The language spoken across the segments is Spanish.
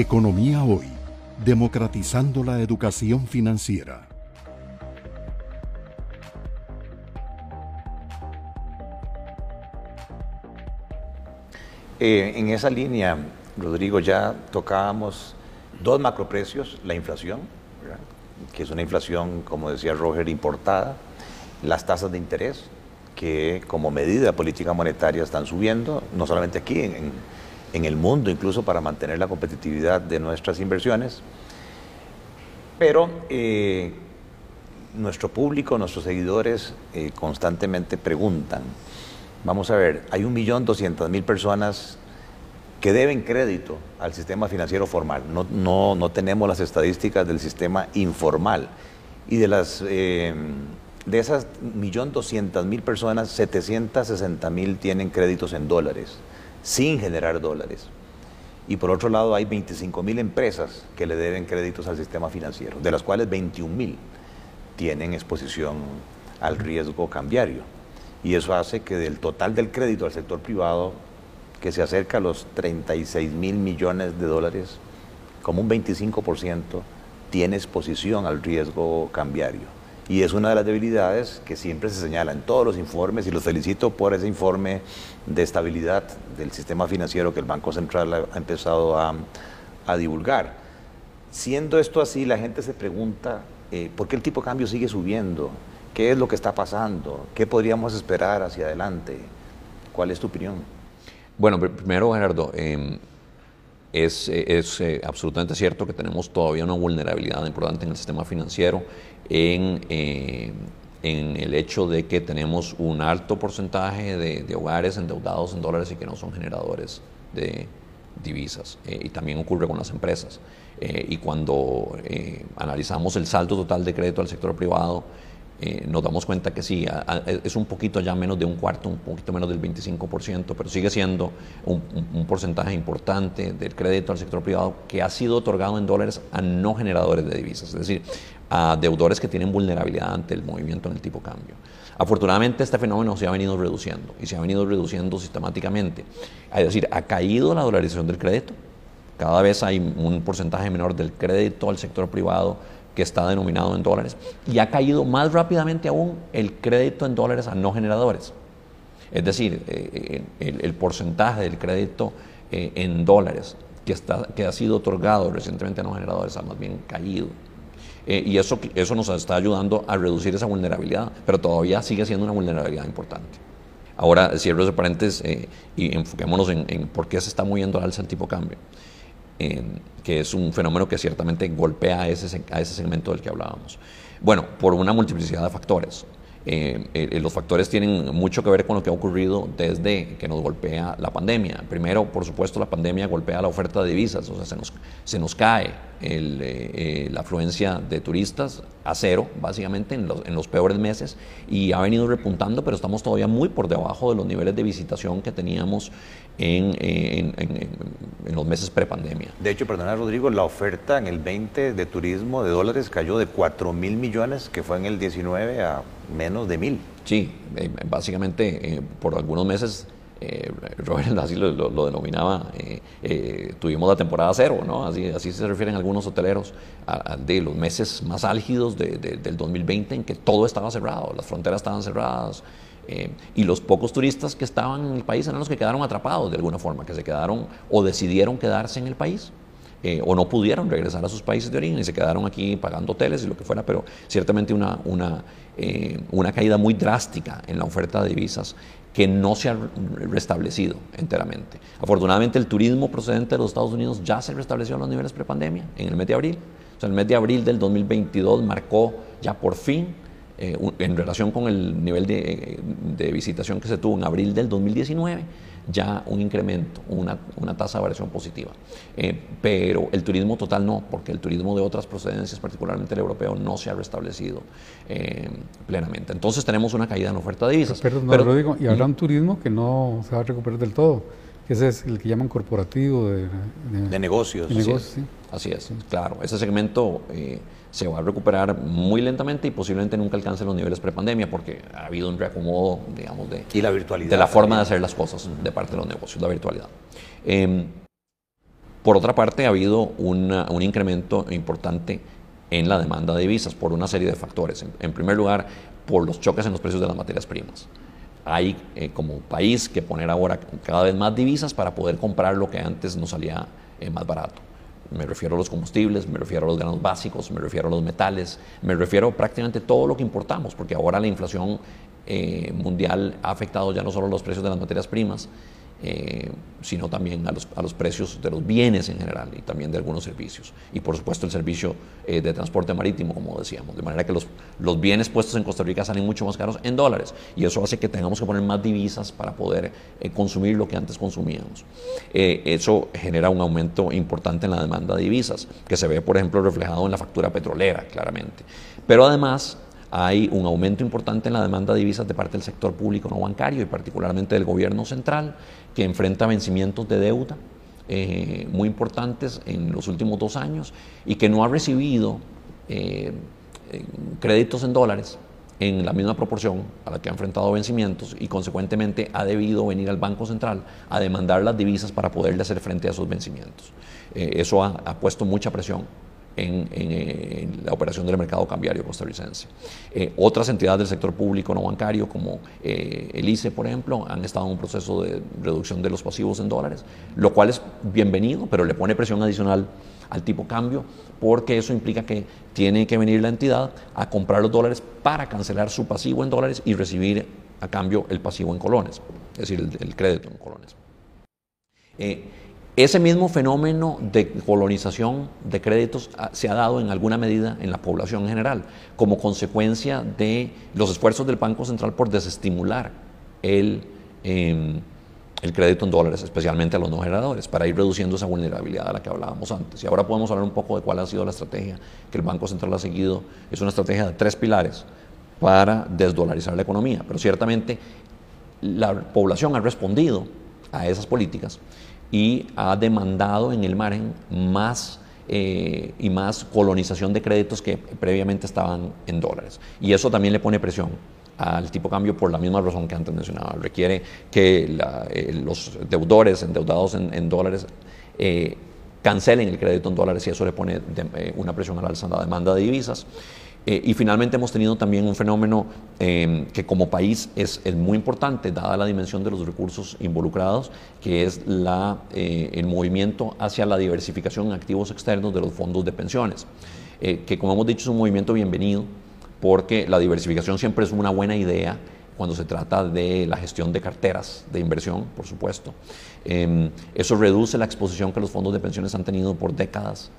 Economía Hoy, democratizando la educación financiera. Eh, en esa línea, Rodrigo, ya tocábamos dos macroprecios, la inflación, que es una inflación, como decía Roger, importada, las tasas de interés, que como medida de política monetaria están subiendo, no solamente aquí, en, en el mundo, incluso para mantener la competitividad de nuestras inversiones. Pero eh, nuestro público, nuestros seguidores eh, constantemente preguntan, vamos a ver, hay un millón doscientas mil personas que deben crédito al sistema financiero formal. No, no, no tenemos las estadísticas del sistema informal. Y de las eh, de esas millón doscientas mil personas, 760 mil tienen créditos en dólares sin generar dólares. Y por otro lado hay 25 mil empresas que le deben créditos al sistema financiero, de las cuales 21 mil tienen exposición al riesgo cambiario. Y eso hace que del total del crédito al sector privado, que se acerca a los 36 mil millones de dólares, como un 25% tiene exposición al riesgo cambiario. Y es una de las debilidades que siempre se señala en todos los informes y los felicito por ese informe de estabilidad del sistema financiero que el Banco Central ha empezado a, divulgar. Siendo esto así, la gente se pregunta, eh, ¿por qué el tipo de cambio sigue subiendo? ¿Qué es lo que está pasando? ¿Qué podríamos esperar hacia adelante? ¿Cuál es tu opinión? Bueno, primero, Gerardo, em, es, es eh, absolutamente cierto que tenemos todavía una vulnerabilidad importante en el sistema financiero en, eh, en el hecho de que tenemos un alto porcentaje de, hogares endeudados en dólares y que no son generadores de divisas. Eh, y también ocurre con las empresas. Eh, y cuando analizamos el saldo total de crédito al sector privado, nos damos cuenta que sí, es un poquito ya menos de un cuarto, un poquito menos del 25%, pero sigue siendo un, un, porcentaje importante del crédito al sector privado que ha sido otorgado en dólares a no generadores de divisas. Es decir, a deudores que tienen vulnerabilidad ante el movimiento en el tipo cambio. Afortunadamente este fenómeno se ha venido reduciendo y se ha venido reduciendo sistemáticamente. Es decir, ha caído la dolarización del crédito, cada vez hay un porcentaje menor del crédito al sector privado que está denominado en dólares y ha caído más rápidamente aún el crédito en dólares a no generadores. Es decir, eh, eh, el, porcentaje del crédito eh, en dólares que, está, que ha sido otorgado recientemente a no generadores ha más bien caído. Eh, y eso, eso nos está ayudando a reducir esa vulnerabilidad, pero todavía sigue siendo una vulnerabilidad importante. Ahora, cierro ese paréntesis eh, y enfoquémonos en, por qué se está moviendo al alza el tipo de cambio, eh, que es un fenómeno que ciertamente golpea a ese, a ese segmento del que hablábamos. Bueno, por una multiplicidad de factores. Los factores tienen mucho que ver con lo que ha ocurrido desde que nos golpea la pandemia. Primero, por supuesto, la pandemia golpea la oferta de divisas, o sea, se nos, cae eh, eh, la afluencia de turistas a cero, básicamente, en los, peores meses, y ha venido repuntando, pero estamos todavía muy por debajo de los niveles de visitación que teníamos en, en, en los meses prepandemia. De hecho, perdona Rodrigo, la oferta en el 20 de turismo de dólares cayó de 4 mil millones, que fue en el 19, a menos de mil. Sí, eh, básicamente por algunos meses eh, Robert así lo, denominaba, eh, eh, tuvimos la temporada cero, ¿no? Así, así se refieren algunos hoteleros de los meses más álgidos del 2020 en que todo estaba cerrado, las fronteras estaban cerradas y los pocos turistas que estaban en el país eran los que quedaron atrapados de alguna forma, que se quedaron o decidieron quedarse en el país. O no pudieron regresar a sus países de origen y se quedaron aquí pagando hoteles y lo que fuera, pero ciertamente una, una, una caída muy drástica en la oferta de divisas que no se ha restablecido enteramente. Afortunadamente el turismo procedente de los Estados Unidos ya se restableció a los niveles prepandemia en el mes de abril. O sea, el mes de abril del 2022 marcó ya por fin, eh, en relación con el nivel de, de visitación que se tuvo en abril del 2019, ya un incremento, una, una tasa de variación positiva. Eh, pero el turismo total no, porque el turismo de otras procedencias, particularmente el europeo, no se ha restablecido eh, plenamente. Entonces tenemos una caída en la oferta de divisas. Pero, no, lo digo, y habrá un turismo que no se va a recuperar del todo, que ese es el que llaman corporativo de, de, negocios. Así es, claro. Ese segmento... Eh, se va a recuperar muy lentamente y posiblemente nunca alcance los niveles prepandemia porque ha habido un reacomodo, digamos, de, la virtualidad de la forma de hacer las cosas de parte de los negocios, la virtualidad. Em, Por otra parte, ha habido un incremento importante en la demanda de divisas por una serie de factores. En, primer lugar, por los choques en los precios de las materias primas. Hay eh, como país que poner ahora cada vez más divisas para poder comprar lo que antes nos salía eh, más barato. Me refiero a los combustibles, me refiero a los granos básicos, me refiero a los metales, me refiero a prácticamente todo lo que importamos, porque ahora la inflación eh, mundial ha afectado ya no solo los precios de las materias primas, eh, sino también a los, a los, precios de los bienes en general y también de algunos servicios. Y por supuesto el servicio eh, de transporte marítimo, como decíamos. De manera que los, los, bienes puestos en Costa Rica salen mucho más caros en dólares. Y eso hace que tengamos que poner más divisas para poder eh, consumir lo que antes consumíamos. eso genera un aumento importante en la demanda de divisas, que se ve, por ejemplo, reflejado en la factura petrolera, claramente. Pero además hay un aumento importante en la demanda de divisas de parte del sector público no bancario y particularmente del gobierno central, que enfrenta vencimientos de deuda eh, muy importantes en los últimos dos años y que no ha recibido eh, créditos en dólares en la misma proporción a la que ha enfrentado vencimientos y consecuentemente ha debido venir al Banco Central a demandar las divisas para poderle hacer frente a esos vencimientos. Eh, eso ha puesto mucha presión en, la operación del mercado cambiario costarricense. Eh, otras entidades del sector público no bancario, como eh, el ICE, por ejemplo, han estado en un proceso de reducción de los pasivos en dólares, lo cual es bienvenido, pero le pone presión adicional al tipo cambio, porque eso implica que tiene que venir la entidad a comprar los dólares para cancelar su pasivo en dólares y recibir a cambio el pasivo en colones, es decir, el, crédito en colones. Eh, ese mismo fenómeno de colonización de créditos ah, se ha dado en alguna medida en la población en general, como consecuencia de los esfuerzos del Banco Central por desestimular el, em, el crédito en dólares, especialmente a los no generadores, para ir reduciendo esa vulnerabilidad a la que hablábamos antes. Y ahora podemos hablar un poco de cuál ha sido la estrategia que el Banco Central ha seguido. Es una estrategia de tres pilares para desdolarizar la economía, pero ciertamente la población ha respondido a esas políticas y ha demandado en el margen más eh, y más colonización de créditos que previamente estaban en dólares. Y eso también le pone presión al tipo de cambio por la misma razón que antes mencionaba. Requiere que eh, los deudores endeudados en, dólares eh, cancelen el crédito en dólares y eso le pone una presión al alza en la demanda de divisas. Eh, y finalmente hemos tenido también un fenómeno em, que como país es, muy importante, dada la dimensión de los recursos involucrados, que es eh, el movimiento hacia la diversificación en activos externos de los fondos de pensiones, eh, que como hemos dicho es un movimiento bienvenido, porque la diversificación siempre es una buena idea cuando se trata de la gestión de carteras de inversión, por supuesto. Em, eso reduce la exposición que los fondos de pensiones han tenido por décadas.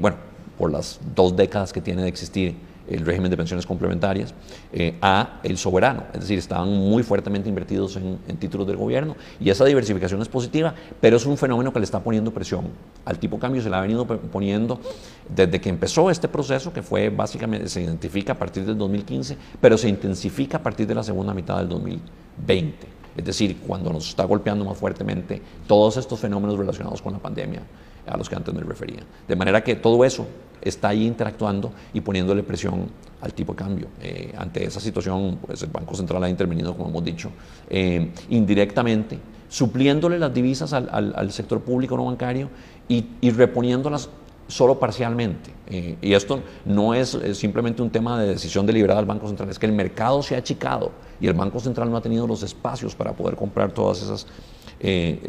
bueno, por las dos décadas que tiene de existir el régimen de pensiones complementarias, eh, a el soberano. Es decir, estaban muy fuertemente invertidos en, títulos del gobierno y esa diversificación es positiva, pero es un fenómeno que le está poniendo presión. Al tipo cambio se le ha venido poniendo desde que empezó este proceso, que fue básicamente, se identifica a partir del 2015, pero se intensifica a partir de la segunda mitad del 2020. Es decir, cuando nos está golpeando más fuertemente todos estos fenómenos relacionados con la pandemia a los que antes me refería. De manera que todo eso está ahí interactuando y poniéndole presión al tipo de cambio. Eh, ante esa situación, pues el Banco Central ha intervenido, como hemos dicho, eh, indirectamente, supliéndole las divisas al, sector público no bancario y, y reponiéndolas solo parcialmente. Eh, y esto no es, simplemente un tema de decisión deliberada del Banco Central, es que el mercado se ha achicado y el Banco Central no ha tenido los espacios para poder comprar todas esas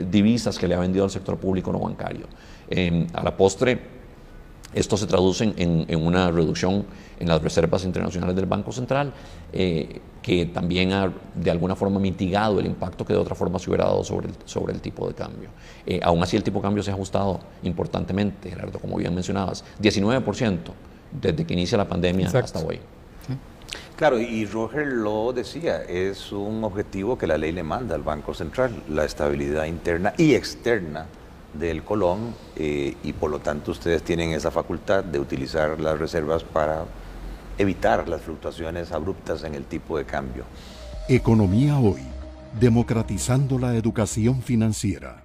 divisas que le ha vendido al sector público no bancario. Em, a la postre, esto se traduce en, una reducción en las reservas internacionales del Banco Central, eh, que también ha de alguna forma mitigado el impacto que de otra forma se hubiera dado sobre el, sobre el tipo de cambio. Eh, aún así, el tipo de cambio se ha ajustado importantemente, Gerardo, como bien mencionabas, 19% desde que inicia la pandemia hasta hoy. Claro, y Roger lo decía, es un objetivo que la ley le manda al Banco Central, la estabilidad interna y externa del Colón eh, y por lo tanto ustedes tienen esa facultad de utilizar las reservas para evitar las fluctuaciones abruptas en el tipo de cambio. Economía hoy, democratizando la educación financiera.